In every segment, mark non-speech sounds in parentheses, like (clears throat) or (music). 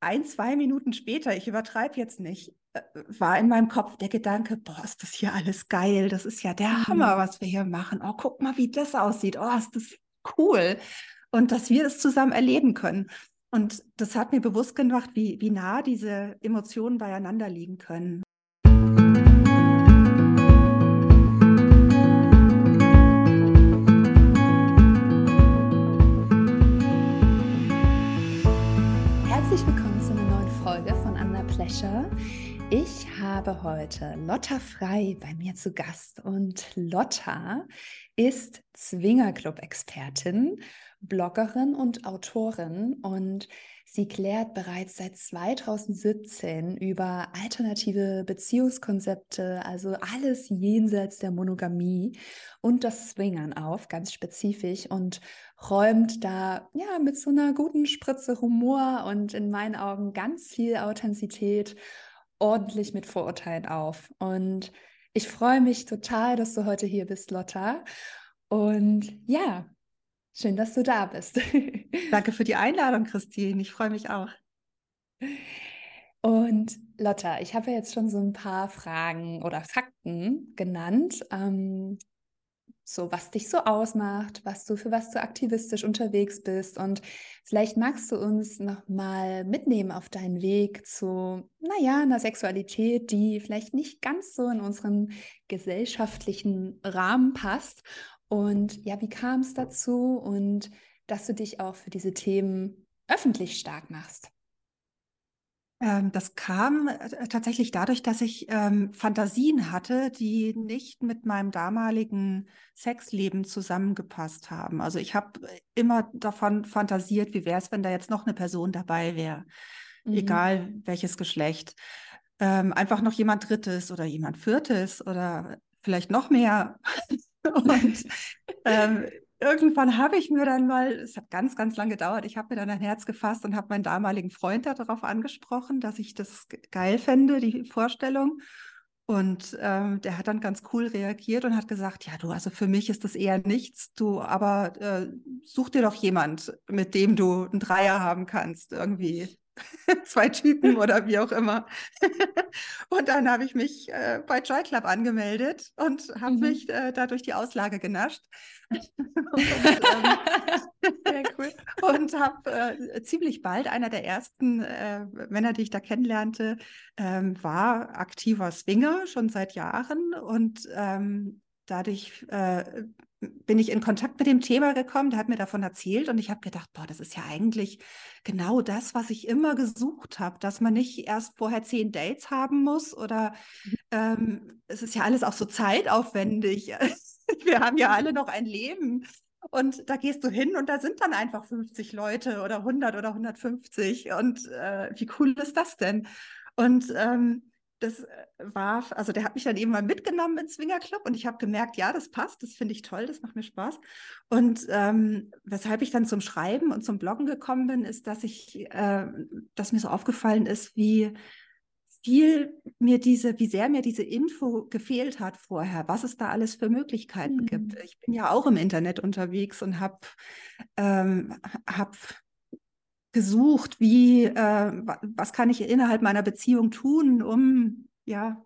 ein, zwei Minuten später, ich übertreibe jetzt nicht, äh, war in meinem Kopf der Gedanke, boah, ist das hier alles geil, das ist ja der mhm. Hammer, was wir hier machen. Oh, guck mal, wie das aussieht. Oh, ist das cool. Und dass wir das zusammen erleben können. Und das hat mir bewusst gemacht, wie, wie nah diese Emotionen beieinander liegen können. Habe heute Lotta Frei bei mir zu Gast. Und Lotta ist Zwingerclub-Expertin, Bloggerin und Autorin. Und sie klärt bereits seit 2017 über alternative Beziehungskonzepte, also alles jenseits der Monogamie und das Swingern auf, ganz spezifisch und räumt da ja mit so einer guten Spritze Humor und in meinen Augen ganz viel Authentizität ordentlich mit Vorurteilen auf. Und ich freue mich total, dass du heute hier bist, Lotta. Und ja, schön, dass du da bist. (laughs) Danke für die Einladung, Christine. Ich freue mich auch. Und Lotta, ich habe ja jetzt schon so ein paar Fragen oder Fakten genannt. Ähm, so was dich so ausmacht, was du für was du aktivistisch unterwegs bist und vielleicht magst du uns noch mal mitnehmen auf deinen Weg zu naja, einer Sexualität, die vielleicht nicht ganz so in unseren gesellschaftlichen Rahmen passt und ja, wie kam es dazu und dass du dich auch für diese Themen öffentlich stark machst? Ähm, das kam äh, tatsächlich dadurch, dass ich ähm, Fantasien hatte, die nicht mit meinem damaligen Sexleben zusammengepasst haben. Also ich habe immer davon fantasiert, wie wäre es, wenn da jetzt noch eine Person dabei wäre, mhm. egal welches Geschlecht. Ähm, einfach noch jemand Drittes oder jemand Viertes oder vielleicht noch mehr. (laughs) Und (laughs) ähm, irgendwann habe ich mir dann mal, es hat ganz, ganz lange gedauert, ich habe mir dann ein Herz gefasst und habe meinen damaligen Freund darauf angesprochen, dass ich das geil fände, die Vorstellung. Und ähm, der hat dann ganz cool reagiert und hat gesagt, ja, du, also für mich ist das eher nichts, du, aber äh, such dir doch jemand, mit dem du einen Dreier haben kannst, irgendwie. (laughs) zwei Typen oder wie auch immer. (laughs) und dann habe ich mich äh, bei Joy Club angemeldet und habe mhm. mich äh, da durch die Auslage genascht. (laughs) und, ähm, cool. und habe äh, ziemlich bald einer der ersten äh, Männer, die ich da kennenlernte, ähm, war aktiver Swinger schon seit Jahren und ähm, dadurch äh, bin ich in Kontakt mit dem Thema gekommen, der hat mir davon erzählt und ich habe gedacht, boah, das ist ja eigentlich genau das, was ich immer gesucht habe, dass man nicht erst vorher zehn Dates haben muss oder mhm. ähm, es ist ja alles auch so zeitaufwendig. (laughs) Wir haben ja alle noch ein Leben. Und da gehst du hin und da sind dann einfach 50 Leute oder 100 oder 150. Und äh, wie cool ist das denn? Und ähm, das äh, war, also der hat mich dann eben mal mitgenommen ins Swingerclub und ich habe gemerkt, ja, das passt, das finde ich toll, das macht mir Spaß. Und ähm, weshalb ich dann zum Schreiben und zum Bloggen gekommen bin, ist, dass ich, äh, dass mir so aufgefallen ist, wie viel mir diese, wie sehr mir diese Info gefehlt hat vorher, was es da alles für Möglichkeiten mhm. gibt. Ich bin ja auch im Internet unterwegs und habe ähm, hab gesucht, wie, äh, was kann ich innerhalb meiner Beziehung tun, um, ja,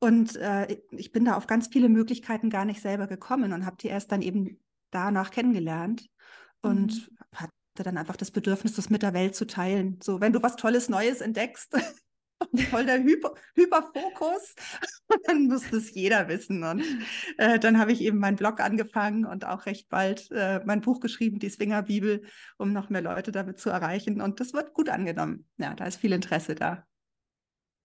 und äh, ich bin da auf ganz viele Möglichkeiten gar nicht selber gekommen und habe die erst dann eben danach kennengelernt und mhm. hatte dann einfach das Bedürfnis, das mit der Welt zu teilen. So, wenn du was Tolles Neues entdeckst, voll der Hyper, Hyperfokus. Und (laughs) dann muss das jeder wissen. Und äh, dann habe ich eben meinen Blog angefangen und auch recht bald äh, mein Buch geschrieben, die Swinger-Bibel, um noch mehr Leute damit zu erreichen. Und das wird gut angenommen. Ja, da ist viel Interesse da.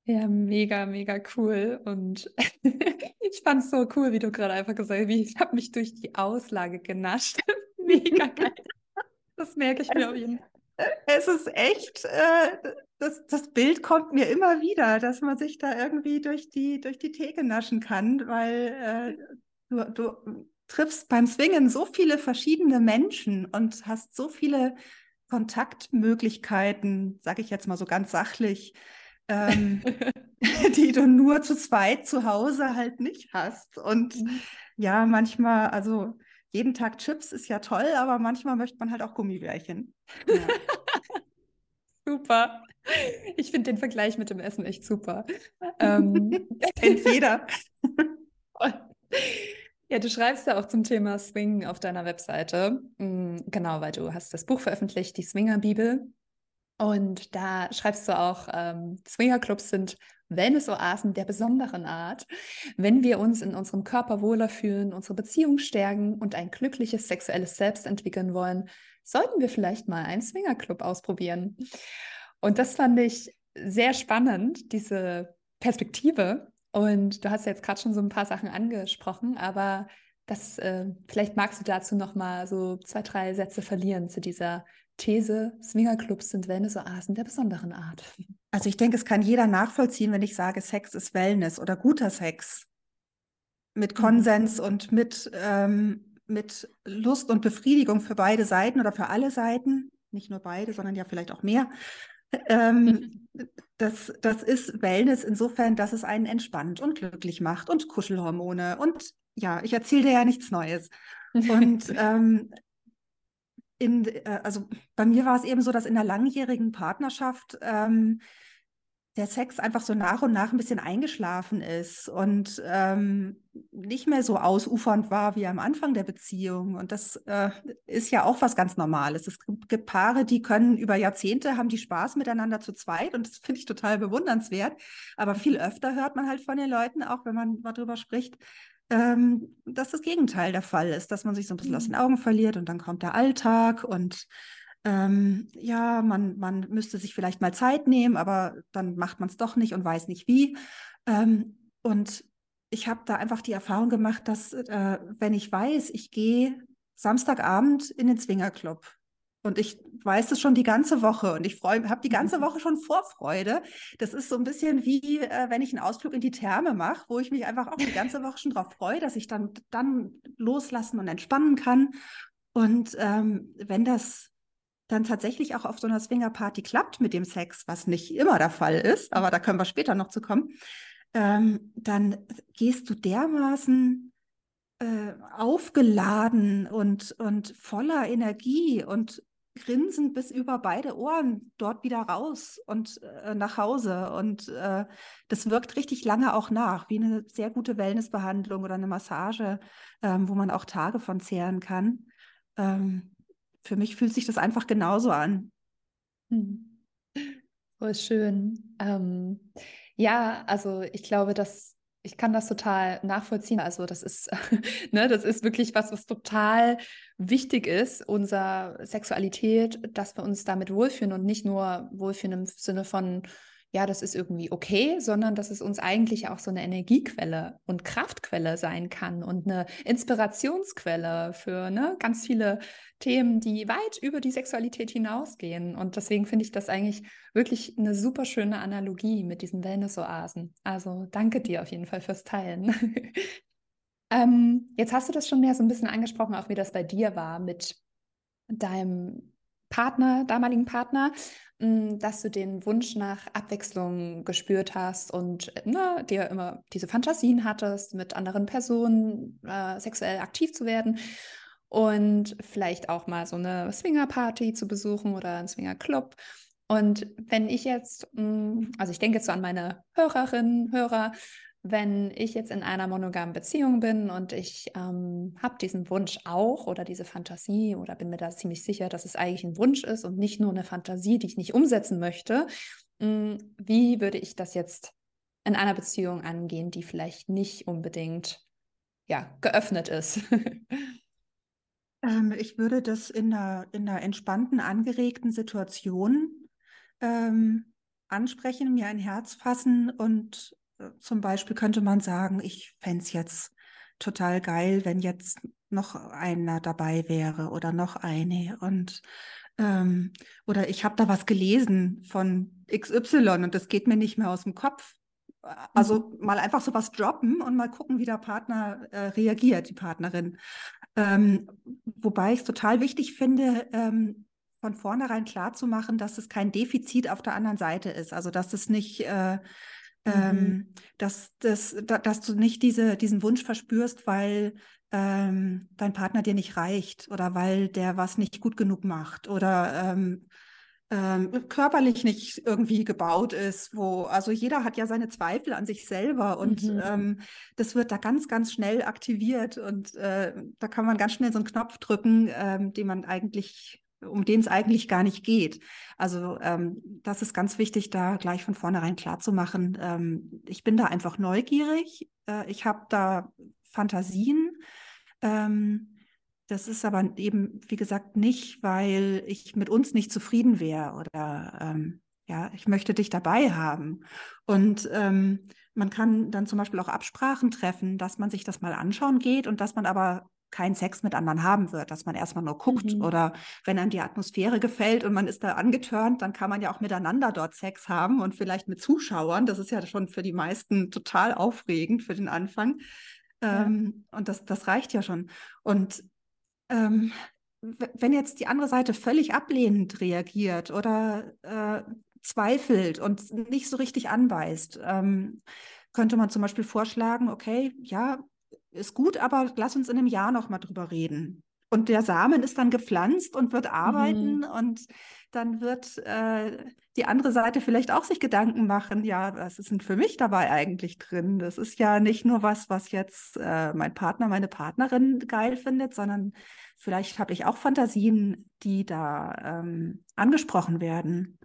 Ja, mega, mega cool. Und (laughs) ich fand es so cool, wie du gerade einfach gesagt hast, ich habe mich durch die Auslage genascht. (laughs) mega geil. Das merke ich mir auf jeden Fall es ist echt, äh, das, das Bild kommt mir immer wieder, dass man sich da irgendwie durch die, durch die Theke naschen kann, weil äh, du, du triffst beim Swingen so viele verschiedene Menschen und hast so viele Kontaktmöglichkeiten, sage ich jetzt mal so ganz sachlich, ähm, (laughs) die du nur zu zweit zu Hause halt nicht hast. Und mhm. ja, manchmal, also jeden Tag Chips ist ja toll, aber manchmal möchte man halt auch Gummibärchen. Ja. (laughs) super. Ich finde den Vergleich mit dem Essen echt super. Ähm, (laughs) kennt jeder. (laughs) Ja, du schreibst ja auch zum Thema Swing auf deiner Webseite. Mm, genau, weil du hast das Buch veröffentlicht, die Swinger-Bibel. Und da schreibst du auch, ähm, Swingerclubs sind Wellness-Oasen der besonderen Art. Wenn wir uns in unserem Körper wohler fühlen, unsere Beziehung stärken und ein glückliches sexuelles Selbst entwickeln wollen, sollten wir vielleicht mal einen Swingerclub ausprobieren. Und das fand ich sehr spannend, diese Perspektive. Und du hast ja jetzt gerade schon so ein paar Sachen angesprochen, aber das, äh, vielleicht magst du dazu noch mal so zwei, drei Sätze verlieren zu dieser These, Swingerclubs sind Wellness-Oasen der besonderen Art. Also ich denke, es kann jeder nachvollziehen, wenn ich sage, Sex ist Wellness oder guter Sex. Mit mhm. Konsens mhm. und mit, ähm, mit Lust und Befriedigung für beide Seiten oder für alle Seiten. Nicht nur beide, sondern ja vielleicht auch mehr. Ähm, (laughs) das, das ist Wellness insofern, dass es einen entspannt und glücklich macht und Kuschelhormone. Und ja, ich erzähle dir ja nichts Neues. Und (laughs) ähm, in, äh, also bei mir war es eben so, dass in der langjährigen Partnerschaft ähm, der Sex einfach so nach und nach ein bisschen eingeschlafen ist und ähm, nicht mehr so ausufernd war wie am Anfang der Beziehung. Und das äh, ist ja auch was ganz Normales. Es gibt Paare, die können über Jahrzehnte, haben die Spaß miteinander zu zweit und das finde ich total bewundernswert. Aber viel öfter hört man halt von den Leuten, auch wenn man mal drüber spricht, ähm, dass das Gegenteil der Fall ist, dass man sich so ein bisschen mhm. aus den Augen verliert und dann kommt der Alltag und ähm, ja, man, man müsste sich vielleicht mal Zeit nehmen, aber dann macht man es doch nicht und weiß nicht wie. Ähm, und ich habe da einfach die Erfahrung gemacht, dass äh, wenn ich weiß, ich gehe Samstagabend in den Zwingerclub und ich weiß es schon die ganze Woche und ich freue, habe die ganze mhm. Woche schon Vorfreude. Das ist so ein bisschen wie, äh, wenn ich einen Ausflug in die Therme mache, wo ich mich einfach auch die ganze Woche schon darauf freue, dass ich dann, dann loslassen und entspannen kann. Und ähm, wenn das dann tatsächlich auch auf so einer Swingerparty klappt mit dem Sex, was nicht immer der Fall ist, aber da können wir später noch zu kommen, ähm, dann gehst du dermaßen äh, aufgeladen und, und voller Energie und grinsend bis über beide Ohren dort wieder raus und äh, nach Hause. Und äh, das wirkt richtig lange auch nach, wie eine sehr gute Wellnessbehandlung oder eine Massage, ähm, wo man auch Tage von zehren kann. Ähm, für mich fühlt sich das einfach genauso an. Hm. Schön. Ähm, ja, also ich glaube, dass ich kann das total nachvollziehen. Also das ist, (laughs) ne, das ist wirklich was, was total wichtig ist, unsere Sexualität, dass wir uns damit wohlfühlen und nicht nur wohlfühlen im Sinne von, ja, das ist irgendwie okay, sondern dass es uns eigentlich auch so eine Energiequelle und Kraftquelle sein kann und eine Inspirationsquelle für ne, ganz viele Themen, die weit über die Sexualität hinausgehen. Und deswegen finde ich das eigentlich wirklich eine super schöne Analogie mit diesen Wellness-Oasen. Also danke dir auf jeden Fall fürs Teilen. (laughs) ähm, jetzt hast du das schon mehr so ein bisschen angesprochen, auch wie das bei dir war mit deinem Partner, damaligen Partner. Hm, dass du den Wunsch nach Abwechslung gespürt hast und ne, dir immer diese Fantasien hattest, mit anderen Personen äh, sexuell aktiv zu werden und vielleicht auch mal so eine Swingerparty zu besuchen oder einen Swingerclub. Und wenn ich jetzt, hm, also ich denke jetzt so an meine Hörerinnen, Hörer, wenn ich jetzt in einer monogamen Beziehung bin und ich ähm, habe diesen Wunsch auch oder diese Fantasie oder bin mir da ziemlich sicher, dass es eigentlich ein Wunsch ist und nicht nur eine Fantasie, die ich nicht umsetzen möchte, mh, hm, wie würde ich das jetzt in einer Beziehung angehen, die vielleicht nicht unbedingt ja, geöffnet ist? ähm, ich würde das in einer, in einer entspannten, angeregten Situation ähm, ansprechen, mir ein Herz fassen und zum Beispiel könnte man sagen, ich fände es jetzt total geil, wenn jetzt noch einer dabei wäre oder noch eine. Und ähm, oder ich habe da was gelesen von XY und das geht mir nicht mehr aus dem Kopf. Also mhm. mal einfach so was droppen und mal gucken, wie der Partner äh, reagiert, die Partnerin. Ähm, wobei ich es total wichtig finde, ähm, von vornherein klar zu machen, dass es kein Defizit auf der anderen Seite ist. Also dass es nicht äh, Mhm. Ähm, dass, dass, dass du nicht diese, diesen Wunsch verspürst, weil ähm, dein Partner dir nicht reicht oder weil der was nicht gut genug macht oder ähm, ähm, körperlich nicht irgendwie gebaut ist, wo, also jeder hat ja seine Zweifel an sich selber und mhm. ähm, das wird da ganz, ganz schnell aktiviert und äh, da kann man ganz schnell so einen Knopf drücken, ähm, den man eigentlich, um den es eigentlich gar nicht geht. Also ähm, das ist ganz wichtig, da gleich von vornherein klar zu machen. Ähm, ich bin da einfach neugierig, äh, ich habe da Fantasien. Ähm, das ist aber eben, wie gesagt, nicht, weil ich mit uns nicht zufrieden wäre oder ähm, ja, ich möchte dich dabei haben. Und ähm, man kann dann zum Beispiel auch Absprachen treffen, dass man sich das mal anschauen geht und dass man aber keinen Sex mit anderen haben wird, dass man erstmal nur guckt mhm. oder wenn einem die Atmosphäre gefällt und man ist da angetörnt, dann kann man ja auch miteinander dort Sex haben und vielleicht mit Zuschauern. Das ist ja schon für die meisten total aufregend für den Anfang. Ja. Ähm, und das, das reicht ja schon. Und ähm, wenn jetzt die andere Seite völlig ablehnend reagiert oder äh, zweifelt und nicht so richtig anbeißt, ähm, könnte man zum Beispiel vorschlagen, okay, ja, ist gut, aber lass uns in einem Jahr noch mal drüber reden. Und der Samen ist dann gepflanzt und wird arbeiten mhm. und dann wird äh, die andere Seite vielleicht auch sich Gedanken machen, ja, was ist denn für mich dabei eigentlich drin? Das ist ja nicht nur was, was jetzt äh, mein Partner, meine Partnerin geil findet, sondern vielleicht habe ich auch Fantasien, die da ähm, angesprochen werden.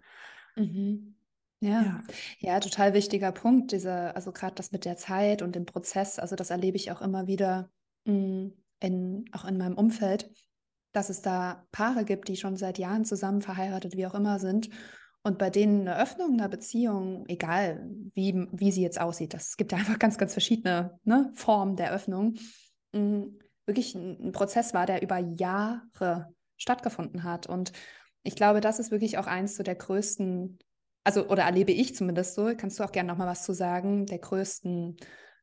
Mhm. Ja. ja. ja, total wichtiger Punkt, dieser, also gerade das mit der Zeit und dem Prozess, also das erlebe ich auch immer wieder mm, in, auch in meinem Umfeld, dass es da Paare gibt, die schon seit Jahren zusammen verheiratet, wie auch immer sind. Und bei denen eine Öffnung einer Beziehung, egal wie, wie sie jetzt aussieht, das gibt ja (laughs) einfach ganz, ganz verschiedene ne, Formen der Öffnung, mh, wirklich ein, ein Prozess war, der über Jahre stattgefunden hat. Und ich glaube, das ist wirklich auch eins so der größten, also oder erlebe ich zumindest so, kannst du auch gerne nochmal was zu sagen, der größten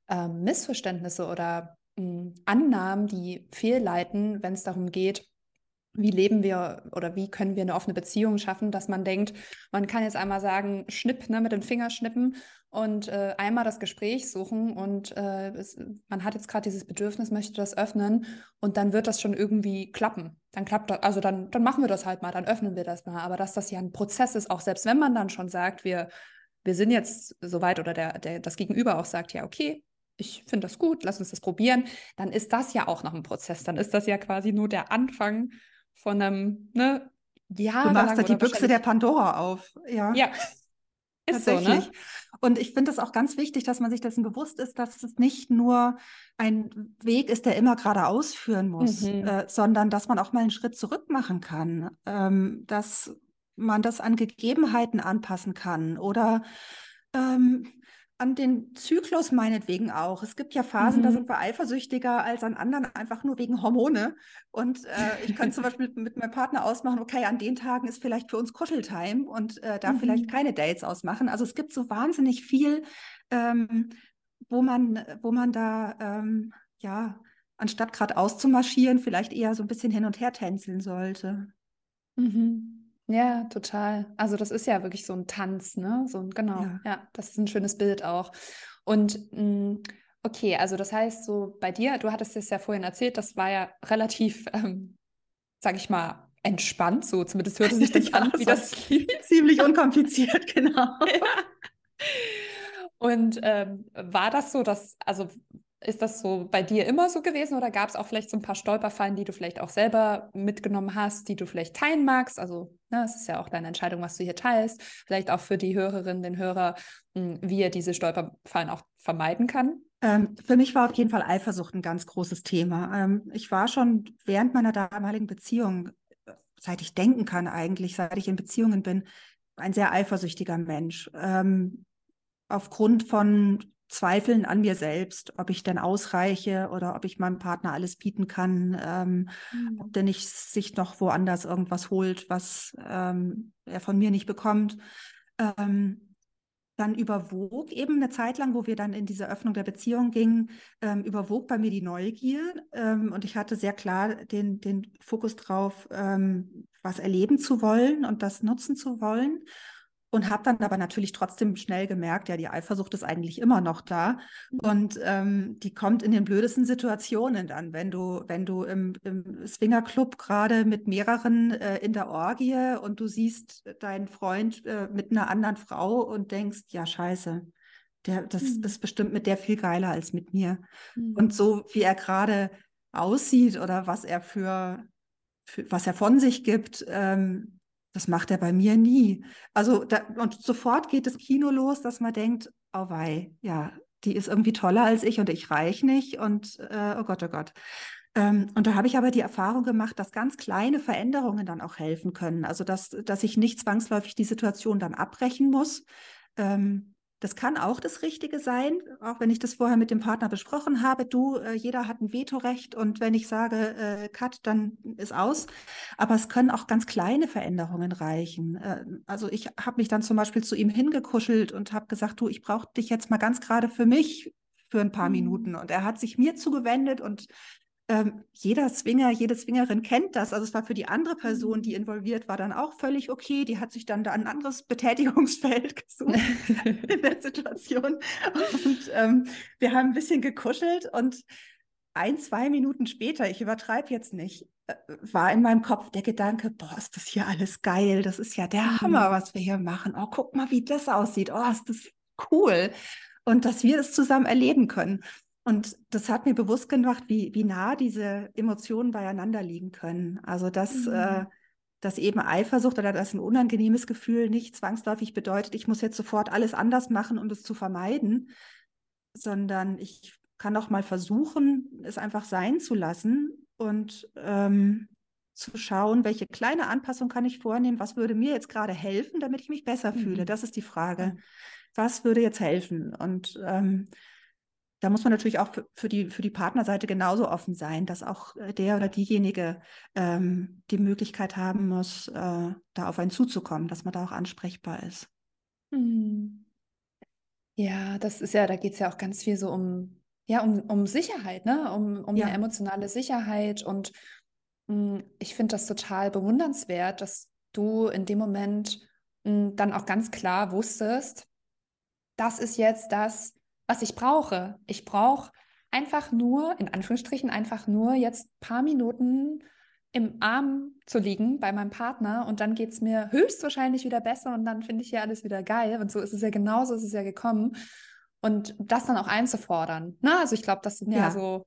äh, Missverständnisse oder äh, Annahmen, die fehlleiten, wenn es darum geht, wie leben wir oder wie können wir eine offene Beziehung schaffen, dass man denkt, man kann jetzt einmal sagen, schnipp, ne, mit den Fingern schnippen und äh, einmal das Gespräch suchen und äh, es, man hat jetzt gerade dieses Bedürfnis, möchte das öffnen und dann wird das schon irgendwie klappen. Dann klappt das, also dann, dann machen wir das halt mal, dann öffnen wir das mal. Aber dass das ja ein Prozess ist, auch selbst wenn man dann schon sagt, wir, wir sind jetzt soweit oder der, der, das Gegenüber auch sagt, ja, okay, ich finde das gut, lass uns das probieren, dann ist das ja auch noch ein Prozess. Dann ist das ja quasi nur der Anfang von einem, ne, ja. Du machst da die Büchse der Pandora auf. Ja. Ja. Ist Tatsächlich. So, ne? Und ich finde es auch ganz wichtig, dass man sich dessen bewusst ist, dass es nicht nur ein Weg ist, der immer geradeaus führen muss, mhm. äh, sondern dass man auch mal einen Schritt zurück machen kann, ähm, dass man das an Gegebenheiten anpassen kann oder ähm, an den Zyklus meinetwegen auch. Es gibt ja Phasen, mhm. da sind wir eifersüchtiger als an anderen, einfach nur wegen Hormone. Und äh, ich könnte zum Beispiel (laughs) mit meinem Partner ausmachen, okay, an den Tagen ist vielleicht für uns Kuscheltime und äh, da mhm. vielleicht keine Dates ausmachen. Also es gibt so wahnsinnig viel, ähm, wo man, wo man da, ähm, ja, anstatt gerade auszumarschieren, vielleicht eher so ein bisschen hin und her tänzeln sollte. Mhm. Ja, total. Also das ist ja wirklich so ein Tanz, ne? So ein, genau, ja, ja das ist ein schönes Bild auch. Und mh, mm, okay, also das heißt so bei dir, du hattest es ja vorhin erzählt, das war ja relativ, ähm, sag ich mal, entspannt, so zumindest hörte sich das (laughs) ja, an, wie das ziemlich (laughs) unkompliziert, genau. ja. Und ähm, war das so, dass, also ist das so bei dir immer so gewesen oder gab es auch vielleicht so ein paar Stolperfallen, die du vielleicht auch selber mitgenommen hast, die du vielleicht teilen magst? Also, ne, es ist ja auch deine Entscheidung, was du hier teilst. Vielleicht auch für die Hörerinnen, den Hörer, hm, wie er diese Stolperfallen auch vermeiden kann. Ähm, für mich war auf jeden Fall Eifersucht ein ganz großes Thema. Ähm, ich war schon während meiner damaligen Beziehung, seit ich denken kann eigentlich, seit ich in Beziehungen bin, ein sehr eifersüchtiger Mensch. Ähm, aufgrund von Zweifeln an mir selbst, ob ich denn ausreiche oder ob ich meinem Partner alles bieten kann, ähm, mhm. ob der nicht sich noch woanders irgendwas holt, was ähm, er von mir nicht bekommt. Ähm, dann überwog eben eine Zeit lang, wo wir dann in diese Öffnung der Beziehung gingen, ähm, überwog bei mir die Neugier ähm, und ich hatte sehr klar den, den Fokus drauf, ähm, was erleben zu wollen und das nutzen zu wollen. Und habe dann aber natürlich trotzdem schnell gemerkt, ja, die Eifersucht ist eigentlich immer noch da mhm. und ähm, die kommt in den blödesten Situationen dann, wenn du, wenn du im, im Swingerclub gerade mit mehreren äh, in der Orgie und du siehst deinen Freund äh, mit einer anderen Frau und denkst, ja, scheiße, der, das mhm. ist bestimmt mit der viel geiler als mit mir. Mhm. Und so wie er gerade aussieht oder was er für, für, was er von sich gibt, ähm, das macht er bei mir nie. Also da, und sofort geht das Kino los, dass man denkt, oh wei, ja, die ist irgendwie toller als ich und ich reich nicht und äh, oh Gott, oh Gott. Ähm, und da habe ich aber die Erfahrung gemacht, dass ganz kleine Veränderungen dann auch helfen können. Also dass, dass ich nicht zwangsläufig die Situation dann abbrechen muss. Ähm, das kann auch das Richtige sein, auch wenn ich das vorher mit dem Partner besprochen habe. Du, äh, jeder hat ein Vetorecht und wenn ich sage äh, Cut, dann ist aus. Aber es können auch ganz kleine Veränderungen reichen. Äh, also ich habe mich dann zum Beispiel zu ihm hingekuschelt und habe gesagt, du, ich brauche dich jetzt mal ganz gerade für mich für ein paar mhm. Minuten. Und er hat sich mir zugewendet und ähm, jeder Swinger, jede Swingerin kennt das. Also es war für die andere Person, die mhm. involviert war, dann auch völlig okay. Die hat sich dann da ein anderes Betätigungsfeld (laughs) gesucht (laughs) in der Situation. Und ähm, wir haben ein bisschen gekuschelt und ein, zwei Minuten später, ich übertreibe jetzt nicht, äh, war in meinem Kopf der Gedanke, boah, ist das hier alles geil. Das ist ja der mhm. Hammer, was wir hier machen. Oh, guck mal, wie das aussieht. Oh, ist das cool. Und dass wir das zusammen erleben können. Und das hat mir bewusst gemacht, wie, wie nah diese Emotionen beieinander liegen können. Also, dass, mhm. äh, dass eben Eifersucht oder dass ein unangenehmes Gefühl nicht zwangsläufig bedeutet, ich muss jetzt sofort alles anders machen, um das zu vermeiden, sondern ich kann auch mal versuchen, es einfach sein zu lassen und ähm, zu schauen, welche kleine Anpassung kann ich vornehmen, was würde mir jetzt gerade helfen, damit ich mich besser mhm. fühle. Das ist die Frage. Was würde jetzt helfen? Und ähm, da muss man natürlich auch für, für, die, für die Partnerseite genauso offen sein, dass auch äh, der oder diejenige ähm, die Möglichkeit haben muss, äh, da auf einen zuzukommen, dass man da auch ansprechbar ist. Mhm. Ja, das ist ja, da geht es ja auch ganz viel so um, ja, um, um Sicherheit, ne? Um, um ja. eine emotionale Sicherheit. Und mh, hm, ich finde das total bewundernswert, dass du in dem Moment mh, hm, dann auch ganz klar wusstest, das ist jetzt das, was ich brauche. Ich brauche einfach nur, in Anführungsstrichen, einfach nur jetzt ein paar Minuten im Arm zu liegen bei meinem Partner und dann geht es mir höchstwahrscheinlich wieder besser und dann finde ich ja alles wieder geil. Und so ist es ja genauso, ist es ja gekommen. Und das dann auch einzufordern. Ne? Also ich glaube, das sind ja, ja, so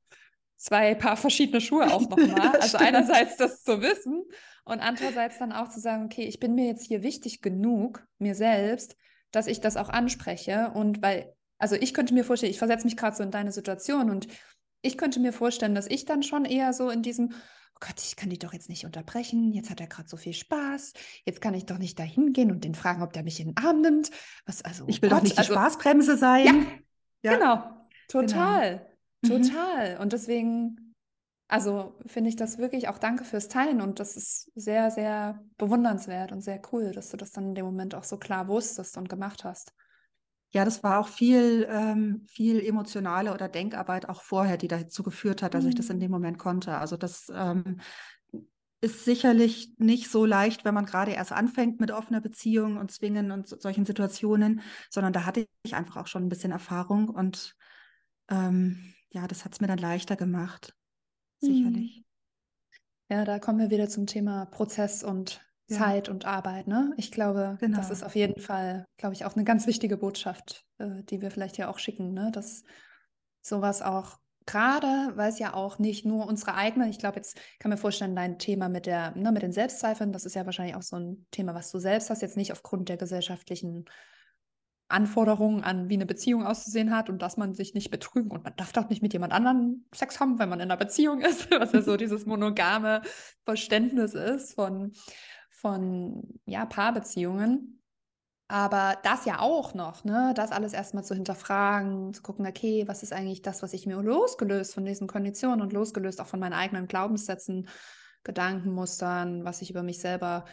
zwei Paar verschiedene Schuhe auch nochmal. (laughs) also einerseits das zu wissen und andererseits dann auch zu sagen, okay, ich bin mir jetzt hier wichtig genug, mir selbst, dass ich das auch anspreche. Und weil also ich könnte mir vorstellen, ich versetze mich gerade so in deine Situation und ich könnte mir vorstellen, dass ich dann schon eher so in diesem, oh Gott, ich kann die doch jetzt nicht unterbrechen, jetzt hat er gerade so viel Spaß, jetzt kann ich doch nicht da hingehen und den fragen, ob der mich in den Arm nimmt. Was, also, ich will Gott, doch nicht die also, Spaßbremse sein. Ja, ja. genau, total, genau. total. Mhm. Und deswegen, also finde ich das wirklich auch danke fürs Teilen und das ist sehr, sehr bewundernswert und sehr cool, dass du das dann in dem Moment auch so klar wusstest und gemacht hast. Ja, das war auch viel, ähm, viel emotionale oder Denkarbeit auch vorher, die dazu geführt hat, dass mhm. ich das in mhm. dem Moment konnte. Also das ähm, ist sicherlich nicht so leicht, wenn man gerade erst anfängt mit offener Beziehung und Zwingen und so, solchen Situationen, sondern da hatte ich einfach auch schon ein bisschen Erfahrung und ähm, ja, das hat es mir dann leichter gemacht. Sicherlich. Mhm. Ja, da kommen wir wieder zum Thema Prozess und Zeit und Arbeit. Ne? Ich glaube, genau. das ist auf jeden Fall, glaube ich, auch eine ganz wichtige Botschaft, äh, die wir vielleicht ja auch schicken, ne? dass sowas auch gerade, weil es ja auch nicht nur unsere eigene, ich glaube, jetzt kann mir vorstellen, dein Thema mit der, ne, mit den Selbstzweifeln, das ist ja wahrscheinlich auch so ein Thema, was du selbst hast, jetzt nicht aufgrund der gesellschaftlichen Anforderungen an, wie eine Beziehung auszusehen hat und dass man sich nicht betrügen und man darf doch nicht mit jemand anderem Sex haben, wenn man in einer Beziehung (laughs) ist, was ja so dieses monogame Verständnis ist von von ja, Paarbeziehungen. Aber das ja auch noch, ne? das alles erstmal zu hinterfragen, zu gucken, okay, was ist eigentlich das, was ich mir losgelöst von diesen Konditionen und losgelöst auch von meinen eigenen Glaubenssätzen, Gedankenmustern, was ich über mich selber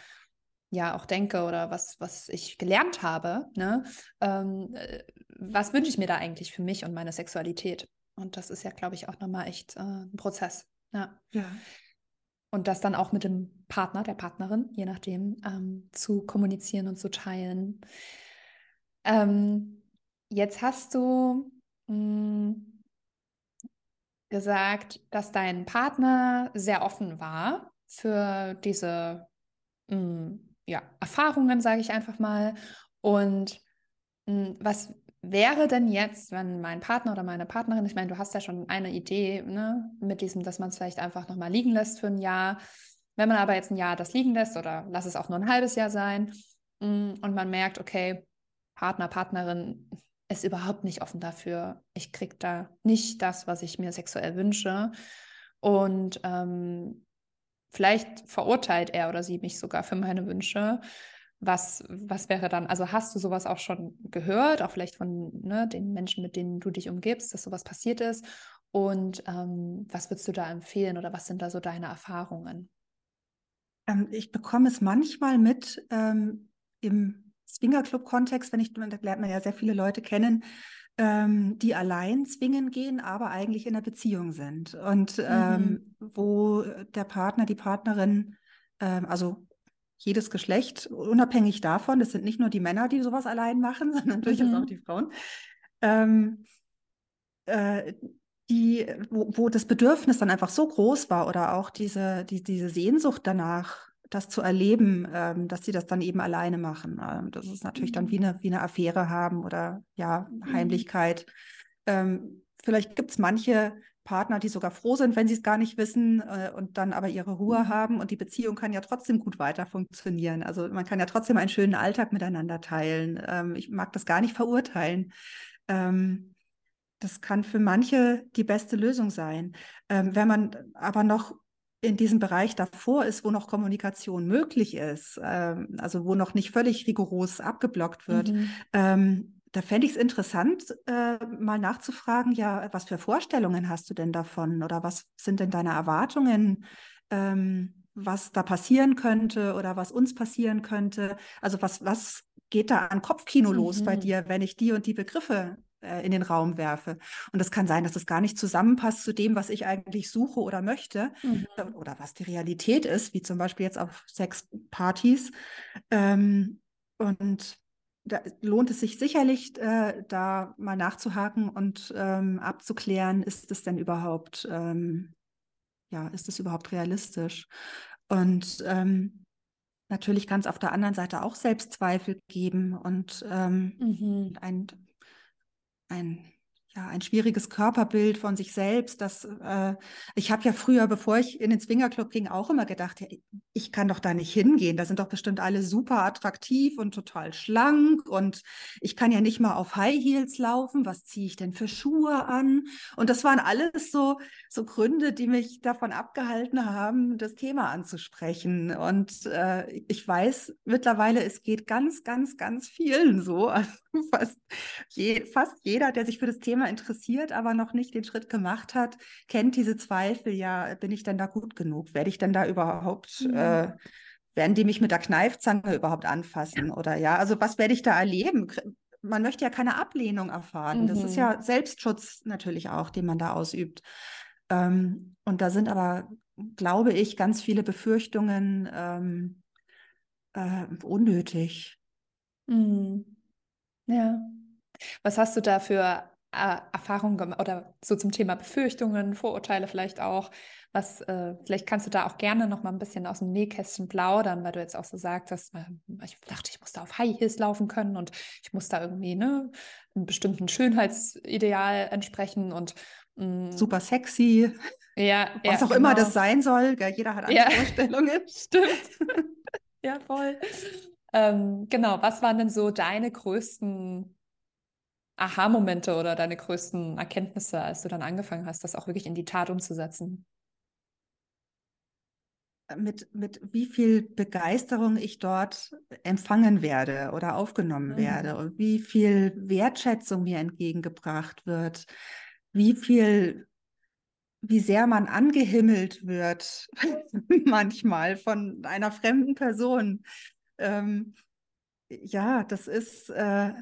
ja auch denke oder was, was ich gelernt habe, ne? Ähm, äh, was wünsche ich mir da eigentlich für mich und meine Sexualität? Und das ist ja, glaube ich, auch nochmal echt äh, ein Prozess. Ja. ja. Und das dann auch mit dem Partner, der Partnerin, je nachdem, ähm, zu kommunizieren und zu teilen. Ähm, jetzt hast du mh, hm, gesagt, dass dein Partner sehr offen war für diese mh, hm, ja, Erfahrungen, sage ich einfach mal. Und mh, hm, was wäre denn jetzt, wenn mein Partner oder meine Partnerin, ich meine, du hast ja schon eine Idee ne, mit diesem, dass man es vielleicht einfach nochmal liegen lässt für ein Jahr. Wenn man aber jetzt ein Jahr das liegen lässt oder lass es auch nur ein halbes Jahr sein und man merkt, okay, Partner, Partnerin ist überhaupt nicht offen dafür. Ich kriege da nicht das, was ich mir sexuell wünsche. Und ähm, vielleicht verurteilt er oder sie mich sogar für meine Wünsche. Was, was wäre dann, also hast du sowas auch schon gehört, auch vielleicht von ne, den Menschen, mit denen du dich umgibst, dass sowas passiert ist? Und ähm, was würdest du da empfehlen oder was sind da so deine Erfahrungen? Ähm, ich bekomme es manchmal mit ähm, im Swingerclub-Kontext, wenn ich, da lernt man ja sehr viele Leute kennen, ähm, die allein zwingen gehen, aber eigentlich in einer Beziehung sind. Und ähm, mhm. wo der Partner, die Partnerin, ähm, also jedes Geschlecht, unabhängig davon, das sind nicht nur die Männer, die sowas allein machen, (laughs) sondern durchaus auch mhm. die Frauen, ähm, äh, die, wo, wo das Bedürfnis dann einfach so groß war oder auch diese, die, diese Sehnsucht danach, das zu erleben, ähm, dass sie das dann eben alleine machen. Ähm, das ist natürlich mhm. dann wie eine, wie eine Affäre haben oder ja, mhm. Heimlichkeit. Ähm, vielleicht gibt es manche Partner, die sogar froh sind, wenn sie es gar nicht wissen äh, und dann aber ihre Ruhe mhm. haben und die Beziehung kann ja trotzdem gut weiter funktionieren. Also man kann ja trotzdem einen schönen Alltag miteinander teilen. Ähm, ich mag das gar nicht verurteilen. Ähm, das kann für manche die beste Lösung sein. Ähm, wenn man aber noch in diesem Bereich davor ist, wo noch Kommunikation möglich ist, ähm, also wo noch nicht völlig rigoros abgeblockt wird, mhm. Da fände ich es interessant, äh, mal nachzufragen, ja, was für Vorstellungen hast du denn davon oder was sind denn deine Erwartungen, ähm, was da passieren könnte oder was uns passieren könnte? Also was, was geht da an Kopfkino mhm. los bei mhm. dir, wenn ich die und die Begriffe äh, in den Raum werfe. Und es kann sein, dass es gar nicht zusammenpasst zu dem, was ich eigentlich suche oder möchte mhm. oder was die Realität ist, wie zum Beispiel jetzt auf Sexpartys. Ähm, und da lohnt es sich sicherlich, äh, da mal nachzuhaken und ähm, abzuklären, ist es denn überhaupt, ähm, ja, ist es überhaupt realistisch? Und ähm, natürlich kann es auf der anderen Seite auch Selbstzweifel geben und ähm, mhm. ein ein ja, ein schwieriges Körperbild von sich selbst. Das, äh, ich habe ja früher, bevor ich in den Swingerclub ging, auch immer gedacht, ja, ich kann doch da nicht hingehen. Da sind doch bestimmt alle super attraktiv und total schlank und ich kann ja nicht mal auf High Heels laufen. Was ziehe ich denn für Schuhe an? Und das waren alles so, so Gründe, die mich davon abgehalten haben, das Thema anzusprechen. Und äh, ich weiß mittlerweile, es geht ganz, ganz, ganz vielen so. Also fast, je, fast jeder, der sich für das Thema Thema interessiert, aber noch nicht den Schritt gemacht hat, kennt diese Zweifel, ja, bin ich denn da gut genug? Werde ich denn da überhaupt, mhm. äh, werden die mich mit der Kneifzange überhaupt anfassen? Oder ja, also was werde ich da erleben? Man möchte ja keine Ablehnung erfahren. Mhm. Das ist ja mhm. Selbstschutz natürlich auch, den man da ausübt. Ähm, und da sind aber, glaube ich, ganz viele Befürchtungen ähm, äh, unnötig. Mhm. Ja. Was hast du da für äh, Erfahrungen oder so zum Thema Befürchtungen, Vorurteile vielleicht auch. Was, äh, vielleicht kannst du da auch gerne noch mal ein bisschen aus dem Nähkästchen plaudern, weil du jetzt auch so sagtest, äh, ich dachte, ich muss da auf High Heels laufen können und ich muss da irgendwie ne, einem bestimmten Schönheitsideal entsprechen und mh, mm, super sexy. Ja, was ja, auch genau. immer das sein soll. Gell? Jeder hat andere ja. Vorstellungen. (laughs) Stimmt. (laughs) ja, voll. Ähm, genau, was waren denn so deine größten Aha-Momente oder deine größten Erkenntnisse, als du dann angefangen hast, das auch wirklich in die Tat umzusetzen? Mit, mit wie viel Begeisterung ich dort empfangen werde oder aufgenommen mhm. werde und wie viel Wertschätzung mir entgegengebracht wird, wie viel, wie sehr man angehimmelt wird, (laughs) manchmal von einer fremden Person. Ähm, ja, das ist, äh,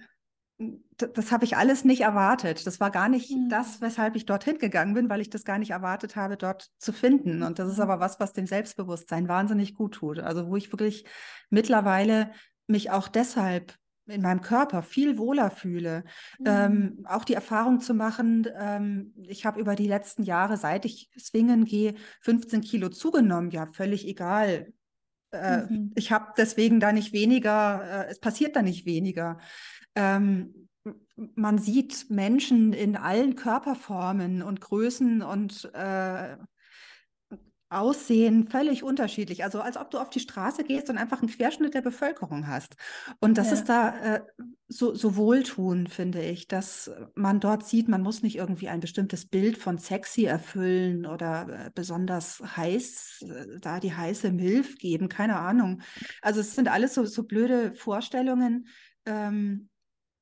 das habe ich alles nicht erwartet. Das war gar nicht mhm. das, weshalb ich dorthin gegangen bin, weil ich das gar nicht erwartet habe, dort zu finden. Und das ist mhm. aber was, was dem Selbstbewusstsein wahnsinnig gut tut. Also wo ich wirklich mittlerweile mich auch deshalb in meinem Körper viel wohler fühle. Mhm. Ähm, auch die Erfahrung zu machen, ähm, ich habe über die letzten Jahre, seit ich swingen gehe, 15 Kilo zugenommen. Ja, völlig egal. Äh, mhm. Ich habe deswegen da nicht weniger, äh, es passiert da nicht weniger. Ähm, man sieht Menschen in allen Körperformen und Größen und äh, Aussehen völlig unterschiedlich. Also als ob du auf die Straße gehst und einfach einen Querschnitt der Bevölkerung hast. Und das ja. ist da äh, so, so wohltun, finde ich, dass man dort sieht, man muss nicht irgendwie ein bestimmtes Bild von sexy erfüllen oder äh, besonders heiß, äh, da die heiße Milf geben, keine Ahnung. Also es sind alles so, so blöde Vorstellungen ähm,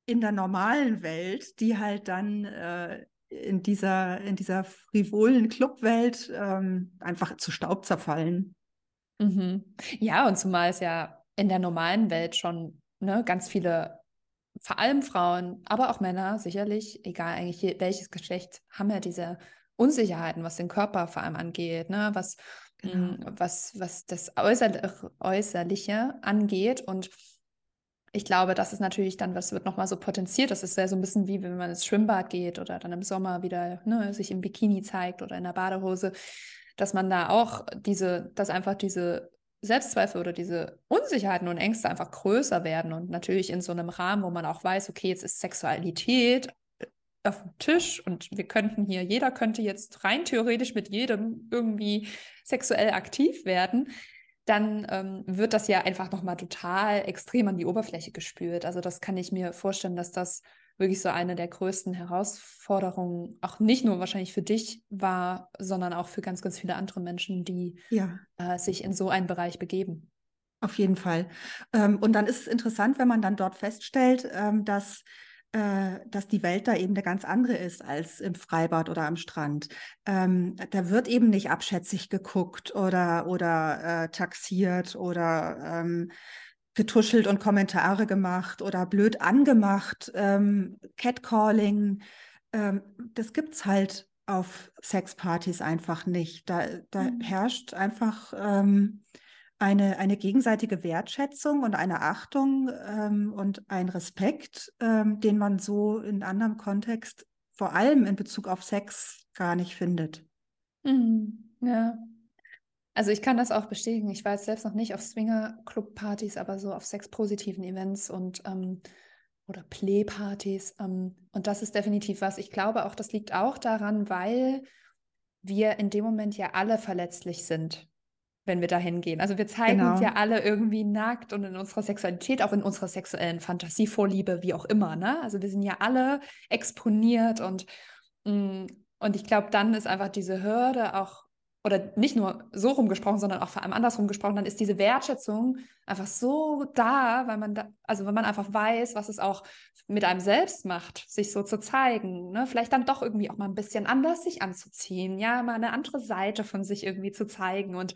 in der normalen Welt, die halt dann äh, in dieser, in dieser frivolen Clubwelt ähm, einfach zu Staub zerfallen. Mhm. Ja, und zumal es ja in der normalen Welt schon ne, ganz viele, vor allem Frauen, aber auch Männer, sicherlich, egal eigentlich welches Geschlecht, haben ja diese Unsicherheiten, was den Körper vor allem angeht, ne? was, genau. mh, mm, was, was das Äußer Äußerliche angeht. Und ich glaube, das ist natürlich dann, was wird nochmal so potenziert. Das ist ja so ein bisschen wie, wenn man ins Schwimmbad geht oder dann im Sommer wieder ne, sich im Bikini zeigt oder in der Badehose, dass man da auch diese, dass einfach diese Selbstzweifel oder diese Unsicherheiten und Ängste einfach größer werden und natürlich in so einem Rahmen, wo man auch weiß, okay, jetzt ist Sexualität auf dem Tisch und wir könnten hier, jeder könnte jetzt rein theoretisch mit jedem irgendwie sexuell aktiv werden, dann ähm, wird das ja einfach nochmal total extrem an die Oberfläche gespült. Also das kann ich mir vorstellen, dass das wirklich so eine der größten Herausforderungen auch nicht nur wahrscheinlich für dich war, sondern auch für ganz, ganz viele andere Menschen, die ja. äh, sich in so einen Bereich begeben. Auf jeden Fall. Ähm, und dann ist es interessant, wenn man dann dort feststellt, ähm, dass dass die Welt da eben eine ganz andere ist als im Freibad oder am Strand. Ähm, da wird eben nicht abschätzig geguckt oder, oder äh, taxiert oder ähm, getuschelt und Kommentare gemacht oder blöd angemacht, ähm, Catcalling. Ähm, das gibt es halt auf Sexpartys einfach nicht. Da, da mhm. herrscht einfach ähm, eine, eine gegenseitige Wertschätzung und eine Achtung ähm, und ein Respekt, ähm, den man so in anderem Kontext, vor allem in Bezug auf Sex, gar nicht findet. Mhm. Ja. Also ich kann das auch bestätigen. Ich war jetzt selbst noch nicht auf Swinger-Club-Partys, aber so auf sexpositiven Events und ähm, oder Play-Partys. Ähm, und das ist definitiv was. Ich glaube auch, das liegt auch daran, weil wir in dem Moment ja alle verletzlich sind wenn wir da hingehen. Also wir zeigen genau. uns ja alle irgendwie nackt und in unserer Sexualität, auch in unserer sexuellen Fantasievorliebe, wie auch immer. Ne? Also wir sind ja alle exponiert und, mm, und ich glaube, dann ist einfach diese Hürde auch, oder nicht nur so rumgesprochen, sondern auch vor allem andersrum gesprochen, dann ist diese Wertschätzung einfach so da, weil man da, also wenn man einfach weiß, was es auch mit einem selbst macht, sich so zu zeigen, ne? vielleicht dann doch irgendwie auch mal ein bisschen anders sich anzuziehen, ja, mal eine andere Seite von sich irgendwie zu zeigen und